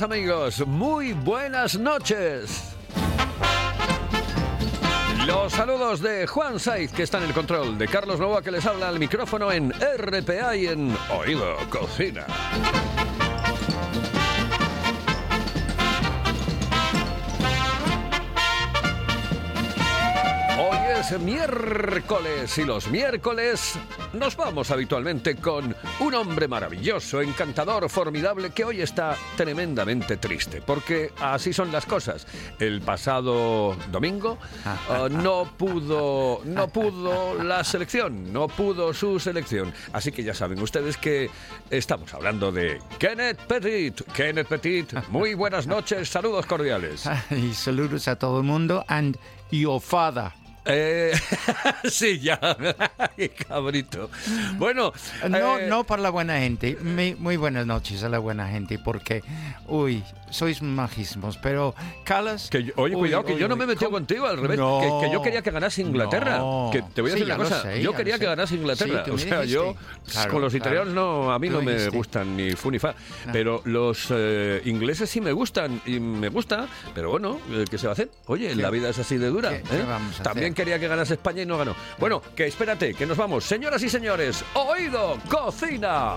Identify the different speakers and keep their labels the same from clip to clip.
Speaker 1: Amigos, muy buenas noches. Los saludos de Juan Saiz, que está en el control, de Carlos Nova, que les habla al micrófono en RPA y en Oído Cocina. Hoy es miércoles y los miércoles nos vamos habitualmente con un hombre maravilloso, encantador, formidable, que hoy está tremendamente triste, porque así son las cosas. El pasado domingo uh, no pudo, no pudo la selección, no pudo su selección. Así que ya saben ustedes que estamos hablando de Kenneth Petit. Kenneth Petit, muy buenas noches, saludos cordiales.
Speaker 2: Y saludos a todo el mundo and your father.
Speaker 1: Eh, sí, ya. Cabrito. Bueno.
Speaker 2: No,
Speaker 1: eh,
Speaker 2: no para la buena gente. Muy, muy buenas noches a la buena gente, porque, uy, sois majísimos. Pero, Calas.
Speaker 1: Que yo- oye,
Speaker 2: uy,
Speaker 1: cuidado, que
Speaker 2: uy,
Speaker 1: yo no me
Speaker 2: ¿cómo?
Speaker 1: contigo, al revés.
Speaker 2: No.
Speaker 1: Que, que yo quería que ganase Inglaterra.
Speaker 2: No.
Speaker 1: Que te voy a
Speaker 2: Sí,
Speaker 1: decir
Speaker 2: ya
Speaker 1: una cosa.
Speaker 2: sé,
Speaker 1: yo quería que ganase Inglaterra.
Speaker 2: Sí,
Speaker 1: o sea, yo.
Speaker 2: Claro,
Speaker 1: con los
Speaker 2: claro.
Speaker 1: italianos no, a mí no
Speaker 2: me dijiste.
Speaker 1: gustan ni fu ni fa. Pero los eh, ingleses sí me gustan y me gusta. Pero bueno, eh, ¿qué se va a hacer? Oye, la vida es así de dura.
Speaker 2: ¿Qué- qué
Speaker 1: ¿eh?
Speaker 2: vamos a
Speaker 1: También
Speaker 2: hacer?
Speaker 1: quería que ganase España y no ganó. Bueno, que espérate, que nos vamos. Señoras y señores, oído, cocina.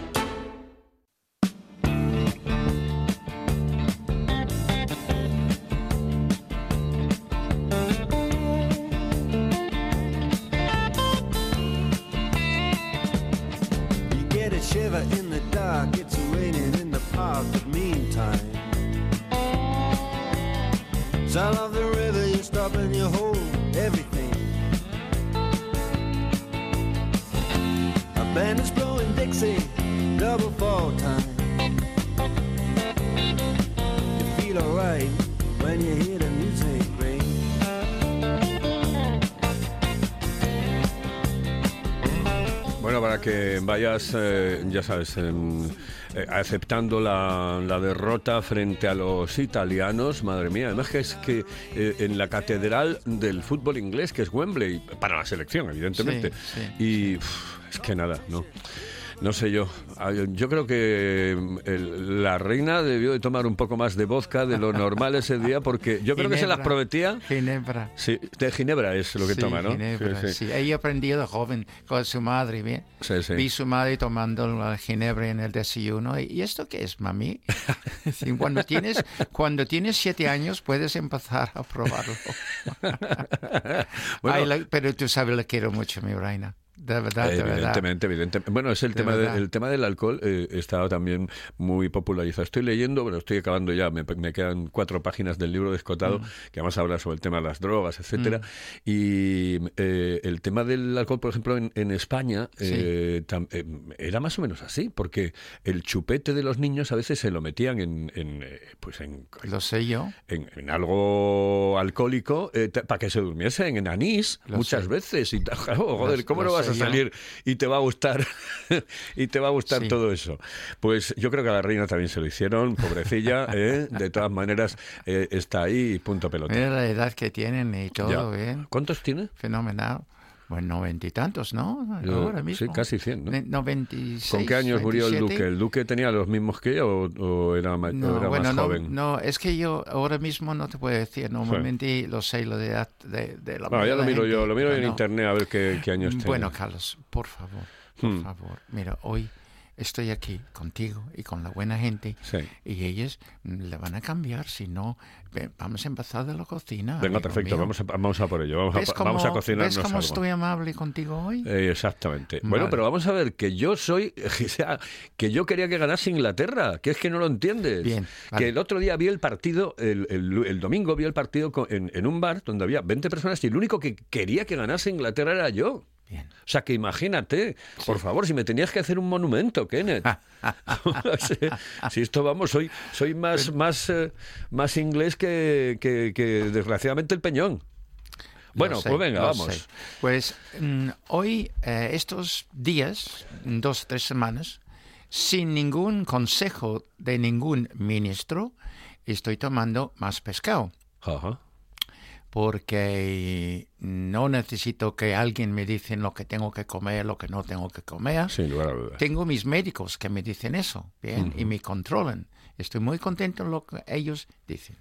Speaker 3: In the dark, it's raining in the park, but meantime. Sound of the river, you stop and you hold everything. A band is blowing Dixie, double fall time.
Speaker 1: Que vayas, eh, ya sabes, em, eh, aceptando la, la derrota frente a los italianos, madre mía, además que es que eh, en la catedral del fútbol inglés, que es Wembley, para la selección, evidentemente,
Speaker 2: Sí, sí,
Speaker 1: y uf, es que nada, no. No sé yo. Ah, Yo creo que mm, el- la reina debió de tomar un poco más de vodka de lo normal ese día porque yo creo que se las prometía.
Speaker 2: Ginebra.
Speaker 1: Sí, de Ginebra es lo que
Speaker 2: Sí,
Speaker 1: toma, ¿no?
Speaker 2: Ginebra,
Speaker 1: Sí, sí.
Speaker 2: sí. Ella aprendió de joven con su madre, ¿bien?
Speaker 1: Sí, sí.
Speaker 2: Vi su madre tomando la ginebra en el desayuno. ¿Y esto qué es, mami? Cuando, tienes, cuando tienes siete años puedes empezar a probarlo.
Speaker 1: Bueno,
Speaker 2: Ay, la- pero tú sabes, la quiero mucho, mi reina. De verdad, de verdad.
Speaker 1: Evidentemente, evidentemente. Bueno, es el,
Speaker 2: De
Speaker 1: tema, de- el tema del alcohol eh, está también muy popularizado. Estoy leyendo, bueno, estoy acabando ya, me, me quedan cuatro páginas del libro de Escotado,
Speaker 2: Mm.
Speaker 1: que vamos a hablar sobre el tema de las drogas, etcétera. Y eh, el tema del alcohol, por ejemplo, en, en España eh, tam- eh, era más o menos así, porque el chupete de los niños a veces se lo metían en, en, eh, pues en,
Speaker 2: Lo sé yo.
Speaker 1: en, en algo alcohólico para que se durmiesen en anís
Speaker 2: Lo
Speaker 1: muchas
Speaker 2: sé.
Speaker 1: veces y joder, ¿cómo
Speaker 2: lo
Speaker 1: no vas
Speaker 2: sé
Speaker 1: a salir y te va a gustar y te va a gustar
Speaker 2: Sí.
Speaker 1: todo eso? Pues yo creo que a la reina también se lo hicieron, pobrecilla, ¿eh? de todas maneras eh, está ahí punto pelota.
Speaker 2: Mira la edad que tienen y todo. ¿eh?
Speaker 1: ¿Cuántos tiene?
Speaker 2: Fenomenal. Bueno, noventa y tantos, ¿no?
Speaker 1: Yo-
Speaker 2: Ahora mismo.
Speaker 1: sí, casi 100, ¿no?
Speaker 2: 96,
Speaker 1: ¿Con qué años murió el
Speaker 2: 27?
Speaker 1: duque? ¿El duque tenía los mismos que ella o, o era, ma- o
Speaker 2: No,
Speaker 1: era
Speaker 2: bueno,
Speaker 1: más
Speaker 2: no,
Speaker 1: joven?
Speaker 2: no, es que yo ahora mismo no te puedo decir. Normalmente lo sé lo de edad de, de la
Speaker 1: Bueno, ya lo miro yo,
Speaker 2: gente,
Speaker 1: lo miro en
Speaker 2: no.
Speaker 1: internet a ver qué, qué años tiene.
Speaker 2: Bueno, Carlos, por favor, por
Speaker 1: Hmm.
Speaker 2: favor. Mira, hoy estoy aquí contigo y con la buena gente
Speaker 1: Sí.
Speaker 2: y ellos le van a cambiar. Si no, vamos a empezar de la cocina.
Speaker 1: Venga, perfecto, vamos a, vamos a por ello. Vamos
Speaker 2: ¿Ves
Speaker 1: a,
Speaker 2: cómo,
Speaker 1: vamos a
Speaker 2: ¿Ves
Speaker 1: cocinarnos
Speaker 2: cómo
Speaker 1: algo.
Speaker 2: estoy amable contigo hoy?
Speaker 1: Eh, exactamente.
Speaker 2: Vale.
Speaker 1: Bueno, pero vamos a ver que yo soy, o sea, que yo quería que ganase Inglaterra, que es que no lo entiendes.
Speaker 2: Bien, vale.
Speaker 1: Que el otro día vi el partido, el, el- el domingo vi el partido en, en un bar donde había 20 personas y el único que quería que ganase Inglaterra era yo.
Speaker 2: Bien.
Speaker 1: O sea, que imagínate, por favor, si me tenías que hacer un monumento, Kenneth. si, si esto vamos, soy, soy más, más, eh, más inglés que, que- que, desgraciadamente el peñón. Bueno,
Speaker 2: sé,
Speaker 1: pues venga, vamos.
Speaker 2: sé. Pues mm, hoy, eh, estos días, dos, tres semanas, sin ningún consejo de ningún ministro, estoy tomando más pescado.
Speaker 1: Ajá.
Speaker 2: Porque no necesito que alguien me diga lo que tengo que comer, lo que no tengo que comer.
Speaker 1: Sin lugar a dudas.
Speaker 2: Tengo mis médicos que me dicen eso, bien, y me controlan. Estoy muy contento en lo que ellos dicen.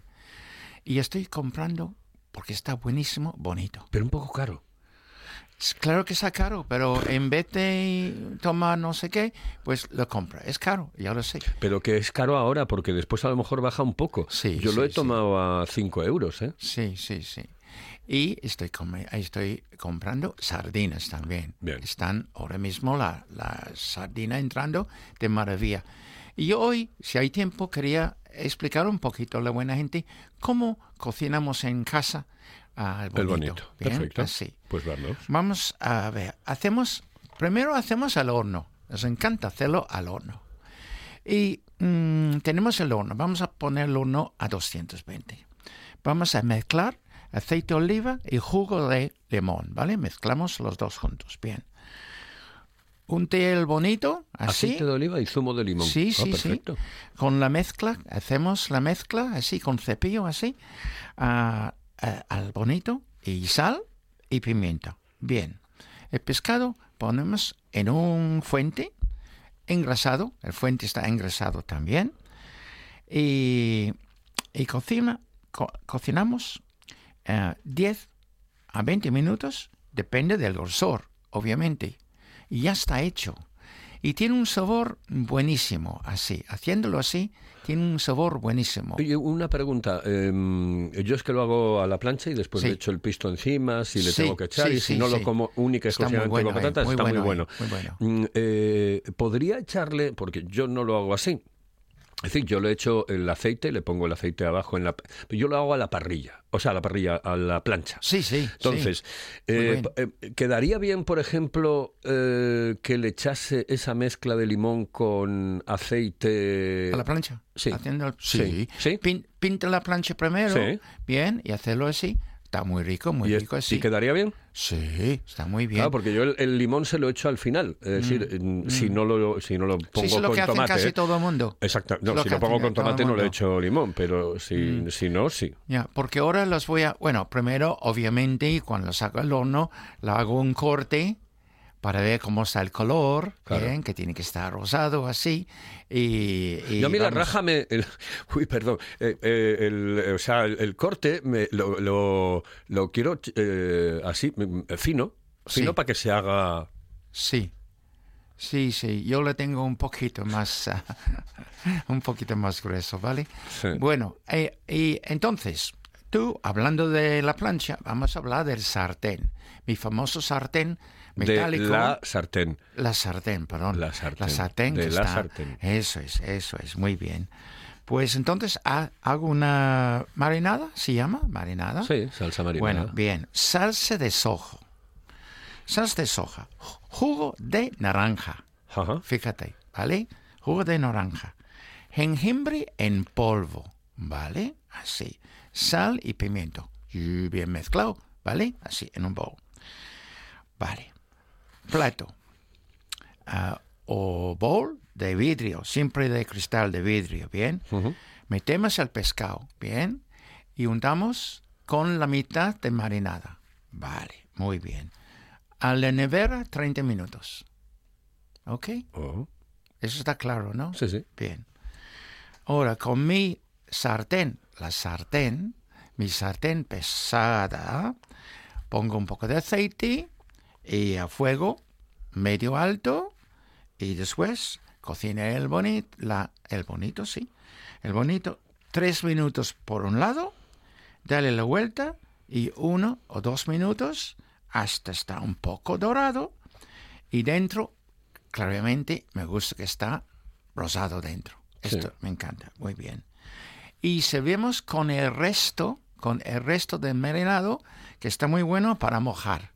Speaker 2: Y estoy comprando porque está buenísimo, bonito.
Speaker 1: Pero un poco caro.
Speaker 2: Es Claro que está caro, pero en vez de tomar no sé qué, pues lo compra. Es caro, ya lo sé.
Speaker 1: Pero que es caro ahora porque después a lo mejor baja un poco.
Speaker 2: Sí,
Speaker 1: Yo lo
Speaker 2: sí,
Speaker 1: he
Speaker 2: sí.
Speaker 1: tomado a 5 euros, ¿eh?
Speaker 2: Sí, sí, sí. Y estoy, estoy comprando sardinas también.
Speaker 1: Bien.
Speaker 2: Están ahora mismo la, la sardina entrando de maravilla. Y hoy, si hay tiempo, quería explicar un poquito a la buena gente cómo cocinamos en casa al bonito.
Speaker 1: El bonito.
Speaker 2: Bien,
Speaker 1: Perfecto.
Speaker 2: Así.
Speaker 1: Pues vamos.
Speaker 2: Vamos a ver, hacemos, primero hacemos al horno, nos encanta hacerlo al horno. Y mm, tenemos el horno, vamos a poner el horno a 220. Vamos a mezclar aceite de oliva y jugo de limón, ¿vale? Mezclamos los dos juntos, bien. Un té el bonito, así.
Speaker 1: Aceite de oliva y zumo de limón.
Speaker 2: Sí,
Speaker 1: Ah,
Speaker 2: sí,
Speaker 1: perfecto.
Speaker 2: sí. Con la mezcla, hacemos la mezcla así, con cepillo así, ah, al bonito, y sal y pimienta. Bien. El pescado ponemos en un fuente engrasado, el fuente está engrasado también, y, y cocina, co- cocinamos eh, 10 a 20 minutos, depende del grosor, obviamente, y ya está hecho. Y tiene un sabor buenísimo, así. Haciéndolo así, tiene un sabor buenísimo.
Speaker 1: Oye, una pregunta. em, yo es que lo hago a la plancha y después
Speaker 2: Sí.
Speaker 1: le echo el pisto encima, si le
Speaker 2: Sí,
Speaker 1: tengo que echar,
Speaker 2: sí,
Speaker 1: y si no lo como única y exclusivamente
Speaker 2: bueno
Speaker 1: con
Speaker 2: ahí,
Speaker 1: patatas,
Speaker 2: muy
Speaker 1: está muy
Speaker 2: bueno muy bueno.
Speaker 1: Mm, eh, ¿Podría echarle, porque yo no lo hago así, es decir, yo le echo el aceite, le pongo el aceite abajo en la... Yo lo hago a la parrilla, o sea, a la parrilla, a la plancha.
Speaker 2: Sí, sí.
Speaker 1: Entonces, eh,
Speaker 2: bien.
Speaker 1: eh, ¿quedaría bien, por ejemplo, eh, que le echase esa mezcla de limón con aceite?
Speaker 2: ¿A la plancha?
Speaker 1: sí.
Speaker 2: Haciendo el-
Speaker 1: Sí.
Speaker 2: sí.
Speaker 1: Sí.
Speaker 2: Pin- pinta la plancha primero,
Speaker 1: Sí.
Speaker 2: bien, y hacerlo así. Está muy rico, muy
Speaker 1: ¿Y,
Speaker 2: rico así.
Speaker 1: y quedaría bien?
Speaker 2: Sí, está muy bien.
Speaker 1: Claro, porque yo el, el limón se lo echo al final. Es decir, mm, si, no lo, si no lo pongo
Speaker 2: sí, es lo
Speaker 1: con
Speaker 2: que hacen
Speaker 1: tomate.
Speaker 2: casi todo el mundo.
Speaker 1: Exacto. No,
Speaker 2: lo
Speaker 1: si lo pongo con tomate no le echo limón, pero si, si no, sí.
Speaker 2: Ya, porque ahora los voy a, bueno, primero, obviamente, cuando los saco al horno, le hago un corte para ver cómo está el color,
Speaker 1: Claro.
Speaker 2: bien, que tiene que estar rosado así. Y, y
Speaker 1: Yo a mí la
Speaker 2: vamos-
Speaker 1: raja me... el- uy, perdón. eh, eh, el, o sea, el, el corte me, lo, lo, lo quiero eh, así, mm, fino. Fino
Speaker 2: Sí.
Speaker 1: para que se haga...
Speaker 2: Sí, sí, sí, yo le tengo un poquito más, un poquito más grueso, ¿vale?
Speaker 1: Sí.
Speaker 2: Bueno, eh, y entonces, tú, hablando de la plancha, vamos a hablar del sartén. Mi famoso sartén metálico.
Speaker 1: De la sartén.
Speaker 2: La sartén, perdón.
Speaker 1: La sartén.
Speaker 2: sartén
Speaker 1: De
Speaker 2: que
Speaker 1: la
Speaker 2: está-
Speaker 1: sartén.
Speaker 2: Eso es, eso es, muy bien. Pues entonces ha- hago una marinada, ¿se llama? Marinada.
Speaker 1: Sí, salsa marinada.
Speaker 2: Bueno, bien. Salsa de soja. Salsa de soja. Jugo de naranja.
Speaker 1: Ajá.
Speaker 2: Fíjate, ¿vale? Jugo de naranja. Jengibre en polvo, ¿vale? Así. Sal y pimiento. Y bien mezclado, ¿vale? Así, en un bowl. Vale. Plato. Ah, o bowl de vidrio, siempre de cristal de vidrio, ¿bien? Metemos el pescado, ¿bien? Y untamos con la mitad de marinada. Vale, muy bien. A la nevera 30 minutos. ¿Ok?
Speaker 1: Oh,
Speaker 2: Eso está claro, ¿no?
Speaker 1: Sí, sí.
Speaker 2: Bien. Ahora, con mi sartén, la sartén, mi sartén pesada, pongo un poco de aceite y a fuego medio alto y después cocine el bonito, la, el bonito, sí, el bonito, tres minutos por un lado, dale la vuelta y uno o dos minutos hasta está un poco dorado y dentro, claramente, me gusta que está rosado dentro.
Speaker 1: Sí.
Speaker 2: Esto me encanta, muy bien. Y servimos con el resto, con el resto del marinado, que está muy bueno para mojar.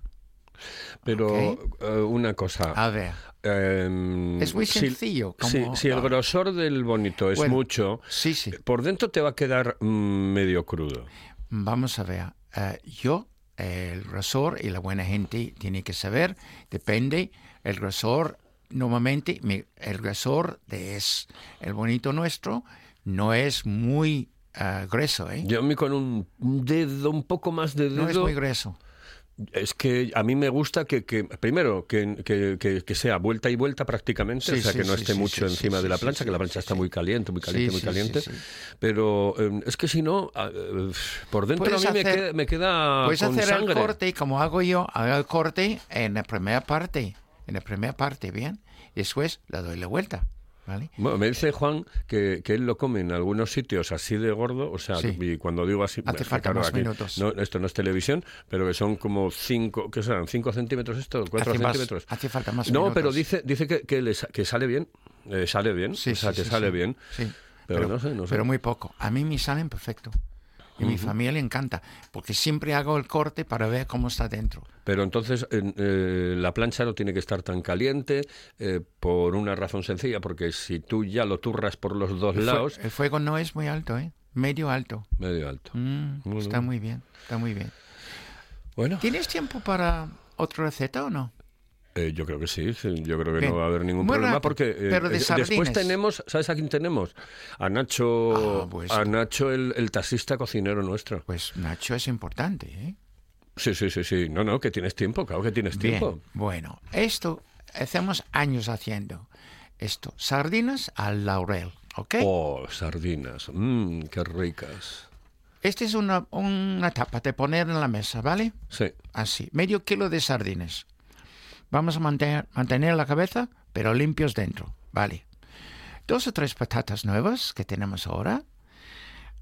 Speaker 1: Pero
Speaker 2: Ok.
Speaker 1: eh, una cosa.
Speaker 2: A ver,
Speaker 1: em,
Speaker 2: Es muy
Speaker 1: si-
Speaker 2: sencillo,
Speaker 1: Si,
Speaker 2: como-
Speaker 1: si el grosor del bonito es
Speaker 2: Bueno,
Speaker 1: mucho,
Speaker 2: sí, sí.
Speaker 1: por dentro te va a quedar mm, medio crudo.
Speaker 2: Vamos a ver. eh, yo, el grosor y la buena gente tiene que saber, depende el grosor. Normalmente el grosor de es el bonito nuestro no es muy eh, grueso, ¿eh?
Speaker 1: Yo a mí con un dedo, un poco más de
Speaker 2: No es
Speaker 1: dedo,
Speaker 2: muy grueso.
Speaker 1: Es que a mí me gusta que, que- primero, que, que- que- que sea vuelta y vuelta prácticamente,
Speaker 2: Sí,
Speaker 1: o sea,
Speaker 2: sí,
Speaker 1: que no esté
Speaker 2: sí,
Speaker 1: mucho encima de la plancha, que la plancha está muy caliente, muy caliente, muy caliente. Pero eh, es que si no, eh, por dentro a mí me, queda, me queda
Speaker 2: Puedes
Speaker 1: con
Speaker 2: hacer
Speaker 1: sangre.
Speaker 2: el corte como hago yo, hago el corte en la primera parte, en la primera parte, ¿bien? Y después le doy la vuelta, ¿vale?
Speaker 1: Bueno, me dice Juan que, que él lo come en algunos sitios así de gordo, o sea,
Speaker 2: Sí.
Speaker 1: y cuando digo así,
Speaker 2: Hace falta
Speaker 1: claro,
Speaker 2: más
Speaker 1: aquí
Speaker 2: minutos.
Speaker 1: no, esto no es televisión, pero que son como cinco, ¿qué serán? ¿Cinco centímetros esto? ¿Cuatro
Speaker 2: Hace más-
Speaker 1: centímetros?
Speaker 2: hace falta más
Speaker 1: No,
Speaker 2: minutos.
Speaker 1: pero dice, dice que, que, que sale bien, eh, sale bien,
Speaker 2: Sí,
Speaker 1: o sea,
Speaker 2: sí,
Speaker 1: que sale bien.
Speaker 2: Sí.
Speaker 1: Pero no sé, no sé.
Speaker 2: Pero muy poco. A mí me salen perfecto. Y mi familia le encanta, porque siempre hago el corte para ver cómo está dentro.
Speaker 1: Pero entonces en- eh, la plancha no tiene que estar tan caliente eh, por una razón sencilla, porque si tú ya lo turras por los dos
Speaker 2: El,
Speaker 1: lados,
Speaker 2: el fuego no es muy alto, ¿eh? Medio alto.
Speaker 1: medio alto.
Speaker 2: Mm, está muy bien, está muy bien.
Speaker 1: Bueno,
Speaker 2: ¿Tienes tiempo para otra receta o no?
Speaker 1: Eh, yo creo que sí, yo creo que no va a haber ningún problema porque eh,
Speaker 2: pero de
Speaker 1: después tenemos, ¿sabes a quién tenemos? A Nacho,
Speaker 2: Ah, pues-
Speaker 1: a Nacho el, el taxista cocinero nuestro.
Speaker 2: Pues Nacho es importante, ¿eh?
Speaker 1: Sí, sí, sí, sí. No, no, que tienes tiempo, claro que tienes
Speaker 2: Bien,
Speaker 1: tiempo.
Speaker 2: bueno, esto hacemos años haciendo. Esto, sardinas al laurel, ¿ok?
Speaker 1: Oh, sardinas, mmm, qué ricas.
Speaker 2: Esta es una, una tapa de poner en la mesa, ¿vale?
Speaker 1: Sí,
Speaker 2: Así, medio kilo de sardinas. Vamos a mantener, mantener la cabeza, pero limpios dentro, ¿vale? Dos o tres patatas nuevas que tenemos ahora.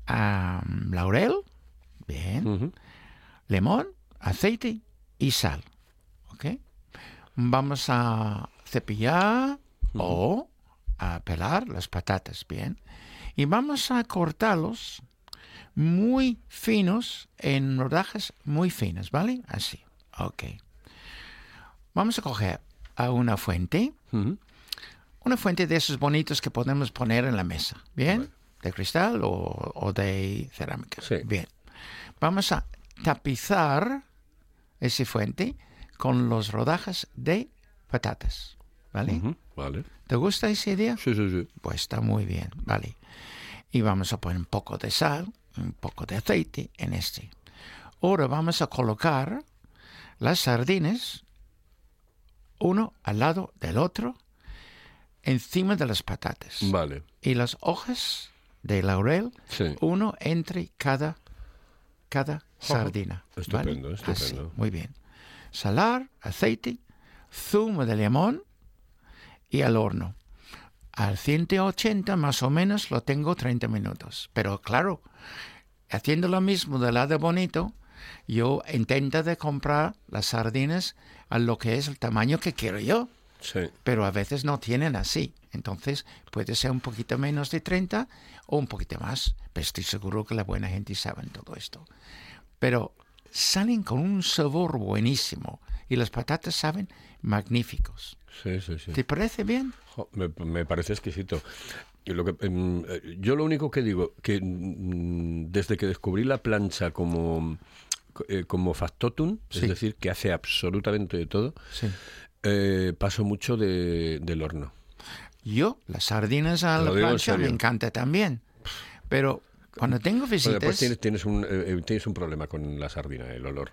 Speaker 2: Laurel, bien. Limón, aceite y sal, ¿ok? Vamos a cepillar o a pelar las patatas, bien. Y vamos a cortarlos muy finos, en rodajas muy finas, ¿vale? Así, ok. Vamos a coger a una fuente, una fuente de esos bonitos que podemos poner en la mesa, ¿bien? De cristal o, o de cerámica.
Speaker 1: Sí.
Speaker 2: Bien. Vamos a tapizar esa fuente con los rodajas de patatas, ¿vale?
Speaker 1: Vale.
Speaker 2: ¿Te gusta esa idea?
Speaker 1: Sí, sí, sí.
Speaker 2: Pues está muy bien, ¿vale? Y vamos a poner un poco de sal, un poco de aceite en este. Ahora vamos a colocar las sardinas uno al lado del otro encima de las patatas.
Speaker 1: Vale.
Speaker 2: Y las hojas de laurel
Speaker 1: Sí.
Speaker 2: uno entre cada, cada sardina.
Speaker 1: Estupendo,
Speaker 2: ¿vale?
Speaker 1: estupendo.
Speaker 2: Así, muy bien. Salar, aceite, zumo de limón y al horno. Al 180 más o menos lo tengo 30 minutos. Pero claro, haciendo lo mismo del lado bonito, yo intento de comprar las sardinas a lo que es el tamaño que quiero yo,
Speaker 1: Sí.
Speaker 2: pero a veces no tienen así. Entonces puede ser un poquito menos de 30 o un poquito más, pero estoy seguro que la buena gente sabe todo esto. Pero salen con un sabor buenísimo y las patatas saben magníficos.
Speaker 1: Sí, sí, sí.
Speaker 2: ¿Te parece bien?
Speaker 1: Jo, Me, me parece exquisito. Y lo que, em, eh, yo lo único que digo, que mm, desde que descubrí la plancha como, eh, como factotum,
Speaker 2: Sí.
Speaker 1: es decir, que hace absolutamente de todo,
Speaker 2: Sí.
Speaker 1: eh, paso mucho de- del horno.
Speaker 2: Yo, las sardinas a la
Speaker 1: lo en
Speaker 2: plancha me encanta también. Pero cuando tengo
Speaker 1: Bueno,
Speaker 2: visitas...
Speaker 1: después tienes, tienes, un, eh, tienes un problema con la sardina, el olor.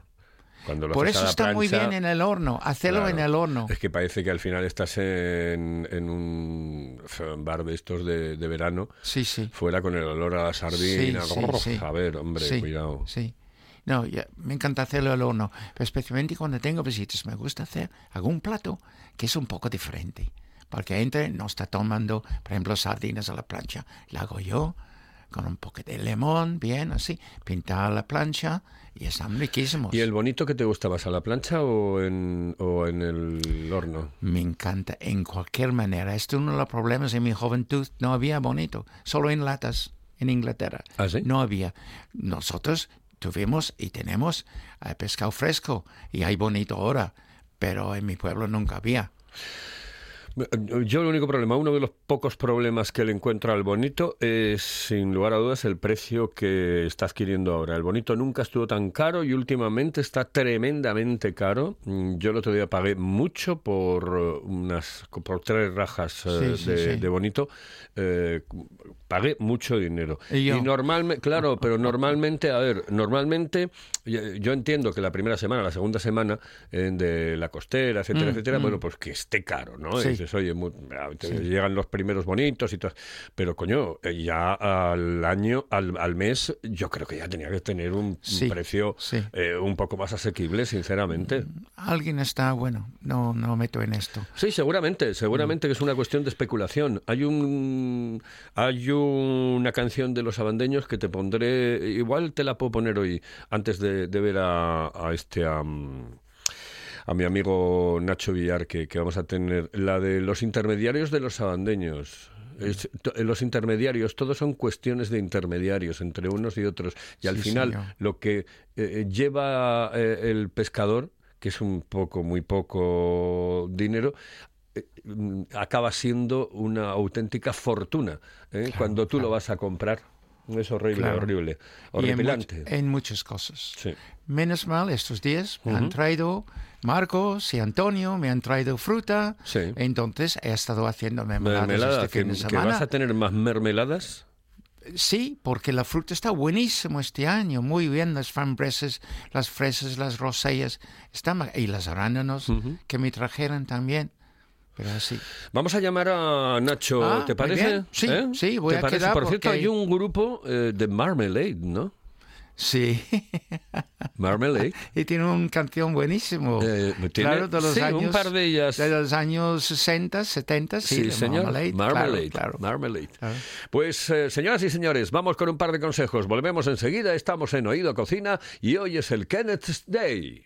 Speaker 2: Por eso
Speaker 1: la
Speaker 2: está muy bien en el horno, hacerlo
Speaker 1: claro,
Speaker 2: en el horno.
Speaker 1: Es que parece que al final estás en, en un bar de estos de, de verano,
Speaker 2: Sí, sí.
Speaker 1: fuera con el olor a la sardina.
Speaker 2: Sí, sí,
Speaker 1: Grrr,
Speaker 2: sí.
Speaker 1: A ver, hombre,
Speaker 2: sí,
Speaker 1: cuidado.
Speaker 2: Sí. No, ya, me encanta hacerlo al horno, pero especialmente cuando tengo visitas me gusta hacer algún plato que es un poco diferente. Porque gente no está tomando, por ejemplo, sardinas a la plancha. La hago yo con un poco de limón, bien así, pintar la plancha y están riquísimos.
Speaker 1: ¿Y el bonito que te gusta más, a la plancha o en, o en el horno?
Speaker 2: Me encanta en cualquier manera. Este es uno de los problemas en mi juventud. No había bonito, solo en latas en Inglaterra.
Speaker 1: ¿Ah, sí?
Speaker 2: No había. Nosotros tuvimos y tenemos eh, pescado fresco y hay bonito ahora, pero en mi pueblo nunca había.
Speaker 1: Yo el único problema, uno de los pocos problemas que le encuentro al bonito es, sin lugar a dudas, el precio que está adquiriendo ahora. El bonito nunca estuvo tan caro y últimamente está tremendamente caro. Mm, Yo el otro día pagué mucho por eh, unas por tres rajas eh,
Speaker 2: Sí, sí,
Speaker 1: de,
Speaker 2: sí.
Speaker 1: de bonito. Eh, pagué mucho dinero.
Speaker 2: Y
Speaker 1: normalmente, claro, pero normalmente, a ver, normalmente yo yo entiendo que la primera semana, la segunda semana eh, de la costera, etcétera,
Speaker 2: Mm,
Speaker 1: etcétera,
Speaker 2: mm.
Speaker 1: bueno, pues que esté caro, ¿no? Y
Speaker 2: Sí.
Speaker 1: dices, oye, ah, llegan los primeros bonitos y todo. Pero, coño, eh, ya al año, al, al mes, yo creo que ya tenía que tener un, un
Speaker 2: Sí,
Speaker 1: precio eh, un poco más asequible, sinceramente.
Speaker 2: Alguien está, bueno, no, no meto en esto.
Speaker 1: Sí, seguramente, seguramente que es una cuestión de especulación. Hay un hay una canción de los abandeños que te pondré, igual te la puedo poner hoy antes de, de ver a, a este am, a mi amigo Nacho Villar que, que vamos a tener la de los intermediarios de los abandeños. Es- los intermediarios, todos son cuestiones de intermediarios entre unos y otros. Y al
Speaker 2: Sí,
Speaker 1: final,
Speaker 2: señor.
Speaker 1: lo que eh, lleva eh, el pescador, que es un poco, muy poco dinero, eh, mm, acaba siendo una auténtica fortuna ¿eh? cuando tú lo vas a comprar. Es horrible,
Speaker 2: Claro.
Speaker 1: horrible,
Speaker 2: Y en, much-
Speaker 1: horripilante.
Speaker 2: en muchas cosas.
Speaker 1: Sí.
Speaker 2: Menos mal, estos días me han traído Marcos y Antonio, me han traído fruta.
Speaker 1: Sí.
Speaker 2: Entonces he estado haciendo mermeladas
Speaker 1: Mermelada,
Speaker 2: este
Speaker 1: que,
Speaker 2: fin de
Speaker 1: que
Speaker 2: semana.
Speaker 1: vas a tener más mermeladas.
Speaker 2: Sí, porque la fruta está buenísimo este año, muy bien, las frambuesas, las fresas, las rosellas, están y las arándanos que me trajeron también. Pero así.
Speaker 1: Vamos a llamar a Nacho,
Speaker 2: Ah,
Speaker 1: ¿te parece?
Speaker 2: Sí,
Speaker 1: ¿Eh?
Speaker 2: sí, voy
Speaker 1: ¿Te
Speaker 2: a
Speaker 1: parece?
Speaker 2: quedar
Speaker 1: Por cierto,
Speaker 2: porque-
Speaker 1: hay un grupo eh, de Marmalade, ¿no?
Speaker 2: Sí,
Speaker 1: Marmalade.
Speaker 2: y tiene una canción buenísimo.
Speaker 1: Eh, tiene-
Speaker 2: claro, de los
Speaker 1: sí, un
Speaker 2: años,
Speaker 1: par de ellas.
Speaker 2: De los años 60, 70, sí,
Speaker 1: Sí, señor.
Speaker 2: Marmalade.
Speaker 1: Marmalade.
Speaker 2: Claro, claro.
Speaker 1: Marmalade.
Speaker 2: Claro.
Speaker 1: Pues, eh, señoras y señores, vamos con un par de consejos. Volvemos enseguida. Estamos en Oído Cocina y hoy es el Kenneth's Day.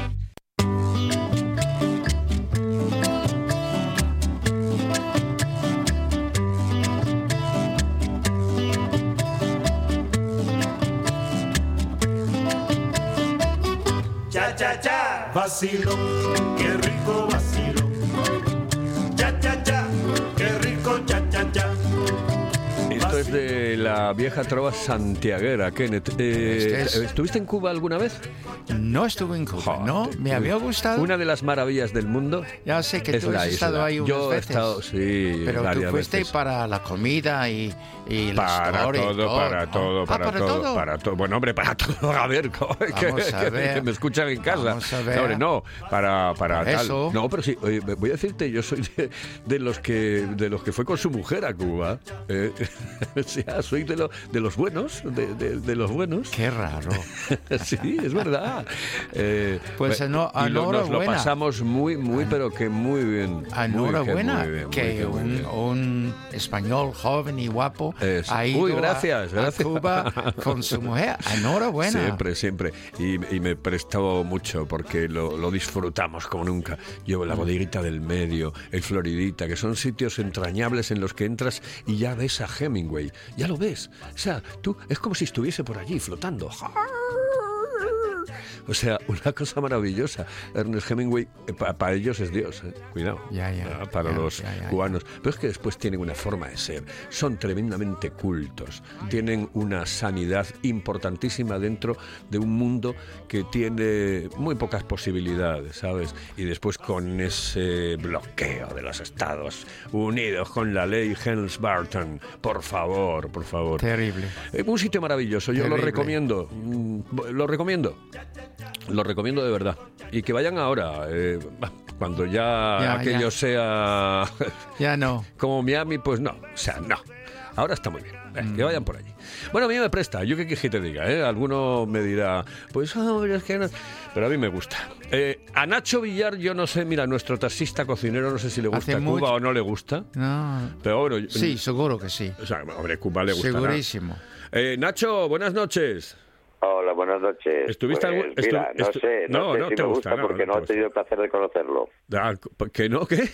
Speaker 4: Vacilo. Qué rico vacilo.
Speaker 1: De la vieja trova santiaguera, Kenneth. Eh,
Speaker 2: Este es-
Speaker 1: ¿Estuviste en Cuba alguna vez?
Speaker 2: No estuve en Cuba, no, me había gustado.
Speaker 1: Una de las maravillas del mundo
Speaker 2: Ya sé que
Speaker 1: es
Speaker 2: tú
Speaker 1: la
Speaker 2: has
Speaker 1: isla.
Speaker 2: estado ahí unas
Speaker 1: Yo he
Speaker 2: veces.
Speaker 1: estado, sí,
Speaker 2: Pero tú fuiste
Speaker 1: veces.
Speaker 2: para la comida y, y la
Speaker 1: Para
Speaker 2: y
Speaker 1: todo, para todo,
Speaker 2: Ah,
Speaker 1: para, todo, para todo. Bueno, hombre, para todo. A ver, que,
Speaker 2: Vamos a
Speaker 1: que-
Speaker 2: ver.
Speaker 1: que me escuchan en casa.
Speaker 2: Vamos a ver.
Speaker 1: No, hombre, no, para, para tal.
Speaker 2: eso.
Speaker 1: No, pero sí, oye, voy a decirte, yo soy de, de los que de los que fue con su mujer a Cuba. eh. o sea, soy de, lo- de los buenos, de, de- de los buenos.
Speaker 2: Qué raro.
Speaker 1: sí, es verdad. Eh,
Speaker 2: Pues eno-
Speaker 1: y lo- nos lo pasamos muy, muy, pero que muy bien. Que
Speaker 2: Enhorabuena que
Speaker 1: muy
Speaker 2: un, un español joven y guapo
Speaker 1: Es-
Speaker 2: ha ido
Speaker 1: Uy,
Speaker 2: a-
Speaker 1: gracias,
Speaker 2: a,
Speaker 1: gracias.
Speaker 2: Cuba con su mujer. Enhorabuena.
Speaker 1: Siempre, siempre. Y, y me prestó mucho porque lo, lo disfrutamos como nunca. Yo,
Speaker 2: Mm.
Speaker 1: la bodeguita del medio, el Floridita, que son sitios entrañables en los que entras y ya ves a Hemingway. Ya lo ves. O sea, tú, es como si estuviese por allí flotando. O sea, una cosa maravillosa. Ernest Hemingway, para ellos es Dios, ¿eh? cuidado. Para los cubanos. Pero es que después tienen una forma de ser. Son tremendamente cultos. Tienen una sanidad importantísima dentro de un mundo que tiene muy pocas posibilidades, ¿sabes? Y después con ese bloqueo de los Estados Unidos, con la ley Helms-Barton. Por favor, por favor.
Speaker 2: Terrible.
Speaker 1: Eh, Un sitio maravilloso, yo lo recomiendo. Mm, Lo recomiendo. Lo recomiendo de verdad. Y que vayan ahora, eh, cuando ya,
Speaker 2: Ya,
Speaker 1: aquello
Speaker 2: ya.
Speaker 1: sea
Speaker 2: Ya no.
Speaker 1: como Miami, pues no. O sea, no. Ahora está muy bien. Eh, Que vayan por allí. Bueno, a mí me presta. Yo qué quieres que te diga, ¿eh? Alguno me dirá, pues, hombre, es que no... Pero a mí me gusta. Eh, a Nacho Villar, yo no sé, mira, nuestro taxista cocinero, no sé si le gusta Cuba
Speaker 2: mucho-
Speaker 1: o no le gusta.
Speaker 2: No.
Speaker 1: Pero bueno, yo-
Speaker 2: Sí, seguro que sí.
Speaker 1: o sea, hombre, Cuba le gusta.
Speaker 2: Segurísimo.
Speaker 1: Nacho, buenas noches.
Speaker 5: Hola, buenas noches.
Speaker 1: ¿Estuviste
Speaker 5: Pues,
Speaker 1: algún- estu-
Speaker 5: mira, no
Speaker 1: estu-
Speaker 5: sé, no,
Speaker 1: no,
Speaker 5: sé
Speaker 1: no
Speaker 5: si
Speaker 1: te
Speaker 5: me
Speaker 1: gusta,
Speaker 5: gusta
Speaker 1: no,
Speaker 5: porque
Speaker 1: no
Speaker 5: no,
Speaker 1: te
Speaker 5: he tenido el placer de conocerlo.
Speaker 1: Ah, ¿Que no? ¿Qué?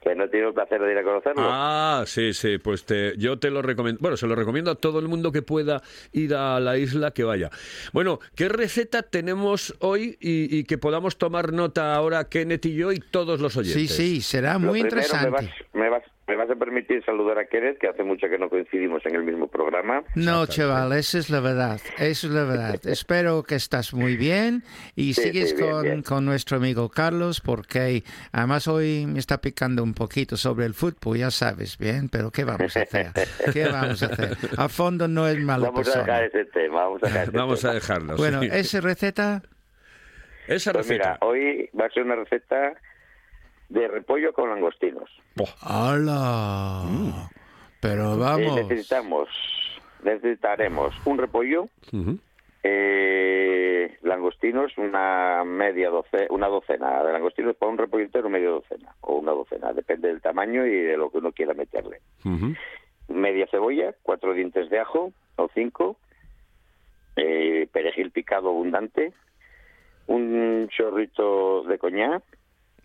Speaker 5: Que no he tenido el placer de ir a conocerlo.
Speaker 1: Ah, sí, sí, pues te, yo te lo recomiendo. Bueno, se lo recomiendo a todo el mundo que pueda ir a la isla que vaya. Bueno, ¿qué receta tenemos hoy y, y que podamos tomar nota ahora Kenneth y yo y todos los
Speaker 2: Sí,
Speaker 1: oyentes?
Speaker 2: sí, será
Speaker 5: Lo
Speaker 2: muy
Speaker 5: primero,
Speaker 2: interesante.
Speaker 5: Me vas, me, vas, me vas a permitir saludar a Kenneth, que hace mucho que no coincidimos en el mismo programa.
Speaker 2: No, chaval, esa es la verdad. Esa es la verdad. Espero que estás muy bien y
Speaker 5: Sí,
Speaker 2: sigues
Speaker 5: sí, bien,
Speaker 2: con,
Speaker 5: bien.
Speaker 2: con nuestro amigo Carlos, porque además hoy me está picando un poquito sobre el fútbol, ya sabes, bien, pero ¿qué vamos a hacer? ¿Qué vamos a hacer? A fondo no es mala
Speaker 5: Vamos a dejar
Speaker 2: persona.
Speaker 5: ese tema, vamos a dejar ese
Speaker 1: Vamos a
Speaker 5: tema.
Speaker 1: dejarlo.
Speaker 2: Bueno,
Speaker 1: sí.
Speaker 2: esa receta,
Speaker 1: Esa
Speaker 5: Pues
Speaker 1: receta.
Speaker 5: mira, hoy va a ser una receta de repollo con langostinos.
Speaker 2: ¡Hala! Pero
Speaker 5: Eh,
Speaker 2: vamos,
Speaker 5: necesitamos, necesitaremos un repollo, eh, langostinos, una media docena, una docena de langostinos para un repollo entero, media docena, o una docena, depende del tamaño y de lo que uno quiera meterle. Media cebolla, cuatro dientes de ajo o cinco, eh, perejil picado abundante, un chorrito de coñac,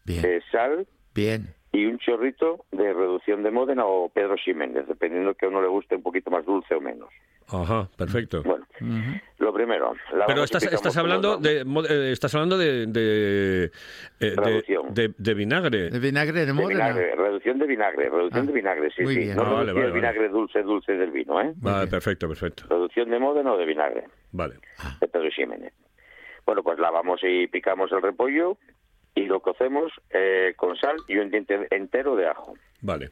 Speaker 2: bien,
Speaker 5: eh, sal
Speaker 2: bien.
Speaker 5: y un chorrito de reducción de Módena o Pedro Ximénez, dependiendo que a uno le guste un poquito más dulce o menos.
Speaker 1: Ajá, perfecto.
Speaker 5: Bueno,
Speaker 2: Ujú.
Speaker 5: lo primero.
Speaker 1: Pero estás, estás hablando de eh, estás hablando de de, eh, de,
Speaker 5: Reducción.
Speaker 1: de- de vinagre.
Speaker 2: De vinagre de
Speaker 5: de
Speaker 2: Módena.
Speaker 5: vinagre, reducción de vinagre, reducción
Speaker 2: Ah,
Speaker 5: de vinagre, sí,
Speaker 2: muy
Speaker 5: sí.
Speaker 2: bien.
Speaker 5: No
Speaker 1: Ah, vale, vale,
Speaker 5: del vinagre dulce, dulce del vino, ¿eh?
Speaker 1: Vale,
Speaker 2: bien.
Speaker 1: perfecto, perfecto.
Speaker 5: Reducción de Módena o de vinagre,
Speaker 1: Vale.
Speaker 5: de Pedro Ximénez. Bueno, pues lavamos y picamos el repollo y lo cocemos eh, con sal y un diente entero de ajo.
Speaker 1: Vale.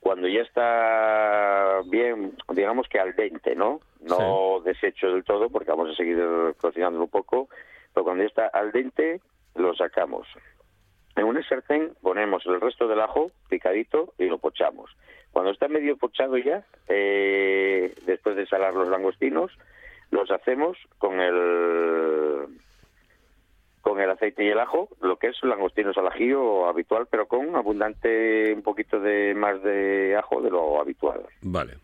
Speaker 5: Cuando ya está bien, digamos que al dente, ¿no? No deshecho del todo porque vamos a seguir cocinando un poco, pero cuando ya está al dente lo sacamos. En una sartén ponemos el resto del ajo picadito y lo pochamos. Cuando está medio pochado ya, eh, después de salar los langostinos, los hacemos con el con el aceite y el ajo, lo que es langostinos al ajillo habitual, pero con abundante un poquito de más de ajo de lo habitual.
Speaker 1: Vale,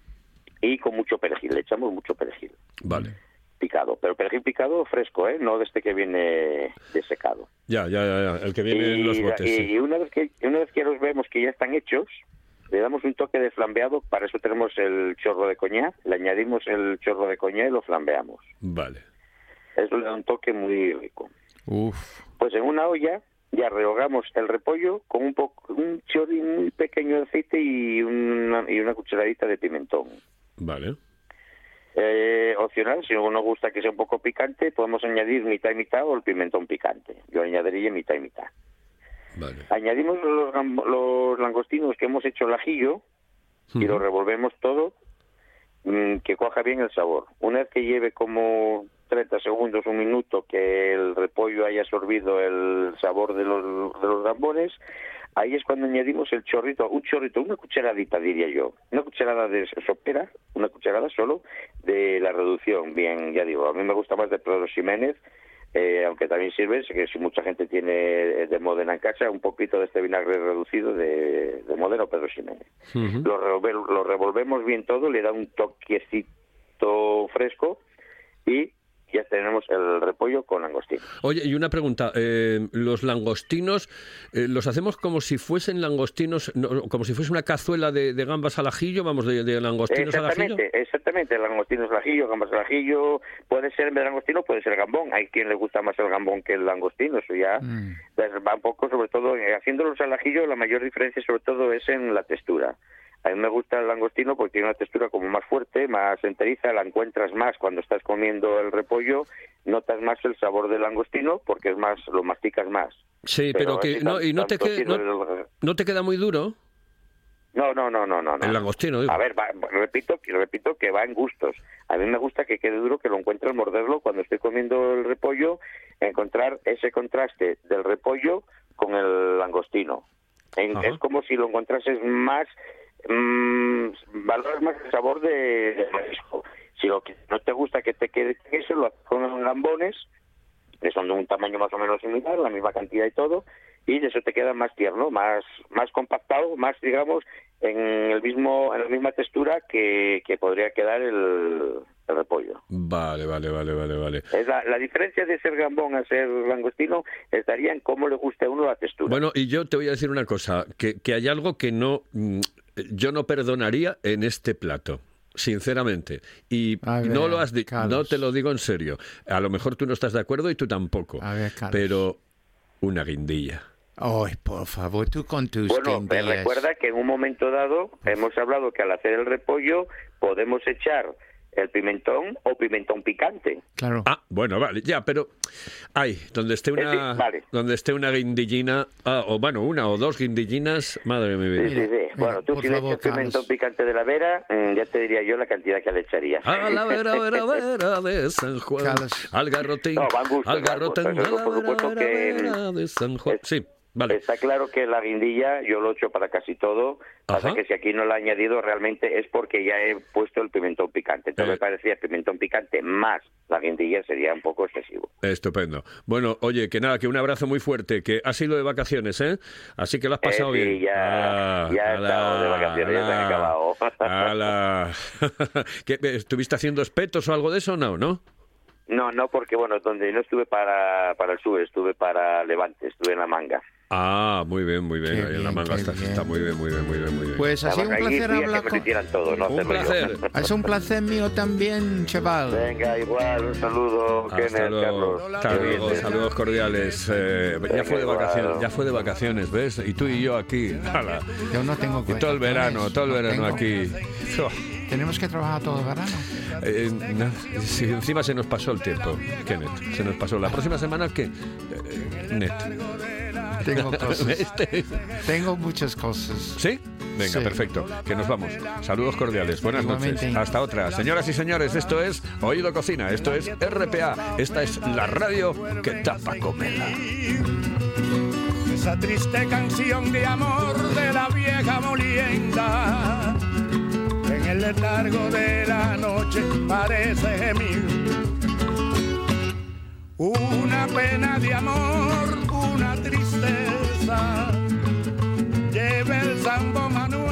Speaker 5: Y con mucho perejil, le echamos mucho perejil
Speaker 1: vale.
Speaker 5: picado, pero perejil picado fresco, ¿eh? No de este que viene desecado.
Speaker 1: Ya, ya, ya, ya, el que viene en los botes.
Speaker 5: y-
Speaker 1: sí.
Speaker 5: y una vez que una vez que los vemos que ya están hechos, le damos un toque de flambeado, para eso tenemos el chorro de coñac, le añadimos el chorro de coñac y lo flambeamos.
Speaker 1: Vale.
Speaker 5: Eso le da un toque muy rico.
Speaker 2: Uf.
Speaker 5: Pues en una olla ya rehogamos el repollo con un poco un chorrín muy pequeño de aceite y una, y una cucharadita de pimentón.
Speaker 1: Vale.
Speaker 5: Eh, opcional, si no nos gusta que sea un poco picante, podemos añadir mitad y mitad o el pimentón picante. Yo añadiría mitad y mitad.
Speaker 1: Vale.
Speaker 5: Añadimos los, los langostinos que hemos hecho el ajillo y lo revolvemos todo mm, que coja bien el sabor. Una vez que lleve como 30 segundos, un minuto, que el repollo haya absorbido el sabor de los, de los gambones, ahí es cuando añadimos el chorrito, un chorrito, una cucharadita diría yo, una cucharada de sopera, una cucharada solo de la reducción. Bien, ya digo, a mí me gusta más de Pedro Ximénez, eh, aunque también sirve, sé que si mucha gente tiene de Modena en casa, un poquito de este vinagre reducido de, de Modena o Pedro Ximénez. lo, lo revolvemos bien todo, le da un toquecito fresco y ya tenemos el repollo con langostino.
Speaker 1: Oye, y una pregunta. eh, los langostinos, eh, ¿los hacemos como si fuesen langostinos, no, como si fuese una cazuela de, de gambas al ajillo? Vamos, de, de langostinos al ajillo.
Speaker 5: Exactamente, exactamente, langostinos al ajillo, gambas al ajillo, puede ser en vez de langostino, puede ser gambón, hay quien le gusta más el gambón que el langostino, eso ya
Speaker 2: Mm.
Speaker 5: pues, va un poco, sobre todo, eh, haciéndolos al ajillo, la mayor diferencia sobre todo es en la textura. A mí me gusta el langostino porque tiene una textura como más fuerte, más enteriza, la encuentras más cuando estás comiendo el repollo, notas más el sabor del langostino porque es más, lo masticas más.
Speaker 1: Sí, pero, que no, y no te,
Speaker 5: tanto
Speaker 1: que-
Speaker 5: tiene
Speaker 1: no,
Speaker 5: el-
Speaker 1: no te queda muy duro
Speaker 5: no, no, no, no, no.
Speaker 1: el langostino. digo.
Speaker 5: A ver, va- repito, repito que va en gustos. A mí me gusta que quede duro, que lo encuentre al morderlo cuando estoy comiendo el repollo, encontrar ese contraste del repollo con el langostino. En- es como si lo encontrases más, mm, valoras más el sabor de, del marisco. Si lo que no te gusta que te quede eso, lo haces con gambones, que son de un tamaño más o menos similar, la misma cantidad y todo, y de eso te queda más tierno, más más compactado, más digamos en el mismo en la misma textura que, que podría quedar el, el repollo.
Speaker 1: Vale, vale, vale, vale, vale.
Speaker 5: Es la, la diferencia de ser gambón a ser langostino estaría en cómo le gusta a uno la textura.
Speaker 1: Bueno, y yo te voy a decir una cosa, que, que hay algo que no mm, yo no perdonaría en este plato. Sinceramente, y
Speaker 2: ver,
Speaker 1: no lo has di-
Speaker 2: Carlos.
Speaker 1: no te lo digo en serio. A lo mejor tú no estás de acuerdo y tú tampoco.
Speaker 2: A ver,
Speaker 1: pero una guindilla.
Speaker 2: Ay, por favor, tú con tus
Speaker 5: Bueno, me
Speaker 2: guindillas.
Speaker 5: recuerda que en un momento dado hemos hablado que al hacer el repollo podemos echar el pimentón o pimentón picante.
Speaker 2: Claro.
Speaker 1: Ah, bueno, vale, ya, pero ay, donde esté una
Speaker 5: Sí, vale.
Speaker 1: donde esté una guindillina, ah, o bueno, una o dos guindillinas, madre mía.
Speaker 5: Sí, sí, sí. Bueno, tú si le echas pimentón picante de la vera, mm, ya te diría yo la cantidad que le echaría.
Speaker 1: A la vera, vera, vera de San Juan.
Speaker 2: Carlos.
Speaker 1: Al garrotín.
Speaker 5: No, van
Speaker 1: al
Speaker 5: van
Speaker 1: garrotín. la
Speaker 5: Eso, por
Speaker 1: vera,
Speaker 5: supuesto
Speaker 1: vera,
Speaker 5: que,
Speaker 1: vera de San Juan.
Speaker 5: es-
Speaker 1: Sí, vale.
Speaker 5: Está claro que la guindilla yo lo echo para casi todo. Pasa
Speaker 1: Ajá.
Speaker 5: que si aquí no la he añadido realmente es porque ya he puesto el pimentón picante. Entonces
Speaker 1: Eh.
Speaker 5: me parecía pimentón picante más la guindilla sería un poco excesivo.
Speaker 1: Estupendo. Bueno, oye, que nada, que un abrazo muy fuerte, que has ido de vacaciones, ¿eh? Así que lo has pasado
Speaker 5: Eh, sí,
Speaker 1: bien.
Speaker 5: ya- ya he
Speaker 1: ala,
Speaker 5: estado de vacaciones, ya se han acabado.
Speaker 1: ala. ¿Qué, ¿Estuviste haciendo espetos o algo de eso? No, ¿no?
Speaker 5: No, no, porque bueno, donde no estuve para, para el sur, estuve para Levante, estuve en la manga.
Speaker 1: Ah, muy bien, muy bien.
Speaker 2: Qué
Speaker 1: Ahí en la manga está,
Speaker 2: bien.
Speaker 1: está muy bien, muy bien, muy bien, muy bien.
Speaker 2: Pues ha sido un placer hablar
Speaker 5: que me
Speaker 2: con...
Speaker 5: todo, no
Speaker 1: Un placer.
Speaker 2: Es un placer mío también, chaval.
Speaker 5: Venga, igual, un saludo,
Speaker 1: Hasta
Speaker 5: Kenneth,
Speaker 1: luego,
Speaker 5: Carlos.
Speaker 1: hasta luego, saludos cordiales. Eh, ya fue de vacaciones, ya fue de vacaciones, ¿ves? Y tú y yo aquí. ala.
Speaker 2: Yo no tengo
Speaker 1: Y todo el verano, todo el
Speaker 2: no
Speaker 1: verano
Speaker 2: tengo.
Speaker 1: aquí.
Speaker 2: Tenemos que trabajar todo el verano.
Speaker 1: eh, no, si encima se nos pasó el tiempo, Kenneth. Se nos pasó. La próxima semana, ¿qué? Eh, Net.
Speaker 2: Tengo cosas.
Speaker 1: Este-
Speaker 2: Tengo muchas cosas.
Speaker 1: ¿Sí? Venga,
Speaker 2: Sí.
Speaker 1: perfecto. Que nos vamos. Saludos cordiales. Buenas noches. Hasta otra. Señoras y señores, esto es Oído Cocina. Esto es RPA. Esta es la radio que tapa comela.
Speaker 4: Esa triste canción de amor de la vieja molienda
Speaker 6: letargo de la noche parece gemir. Una pena de amor, una tristeza, lleva el sambo Manuel.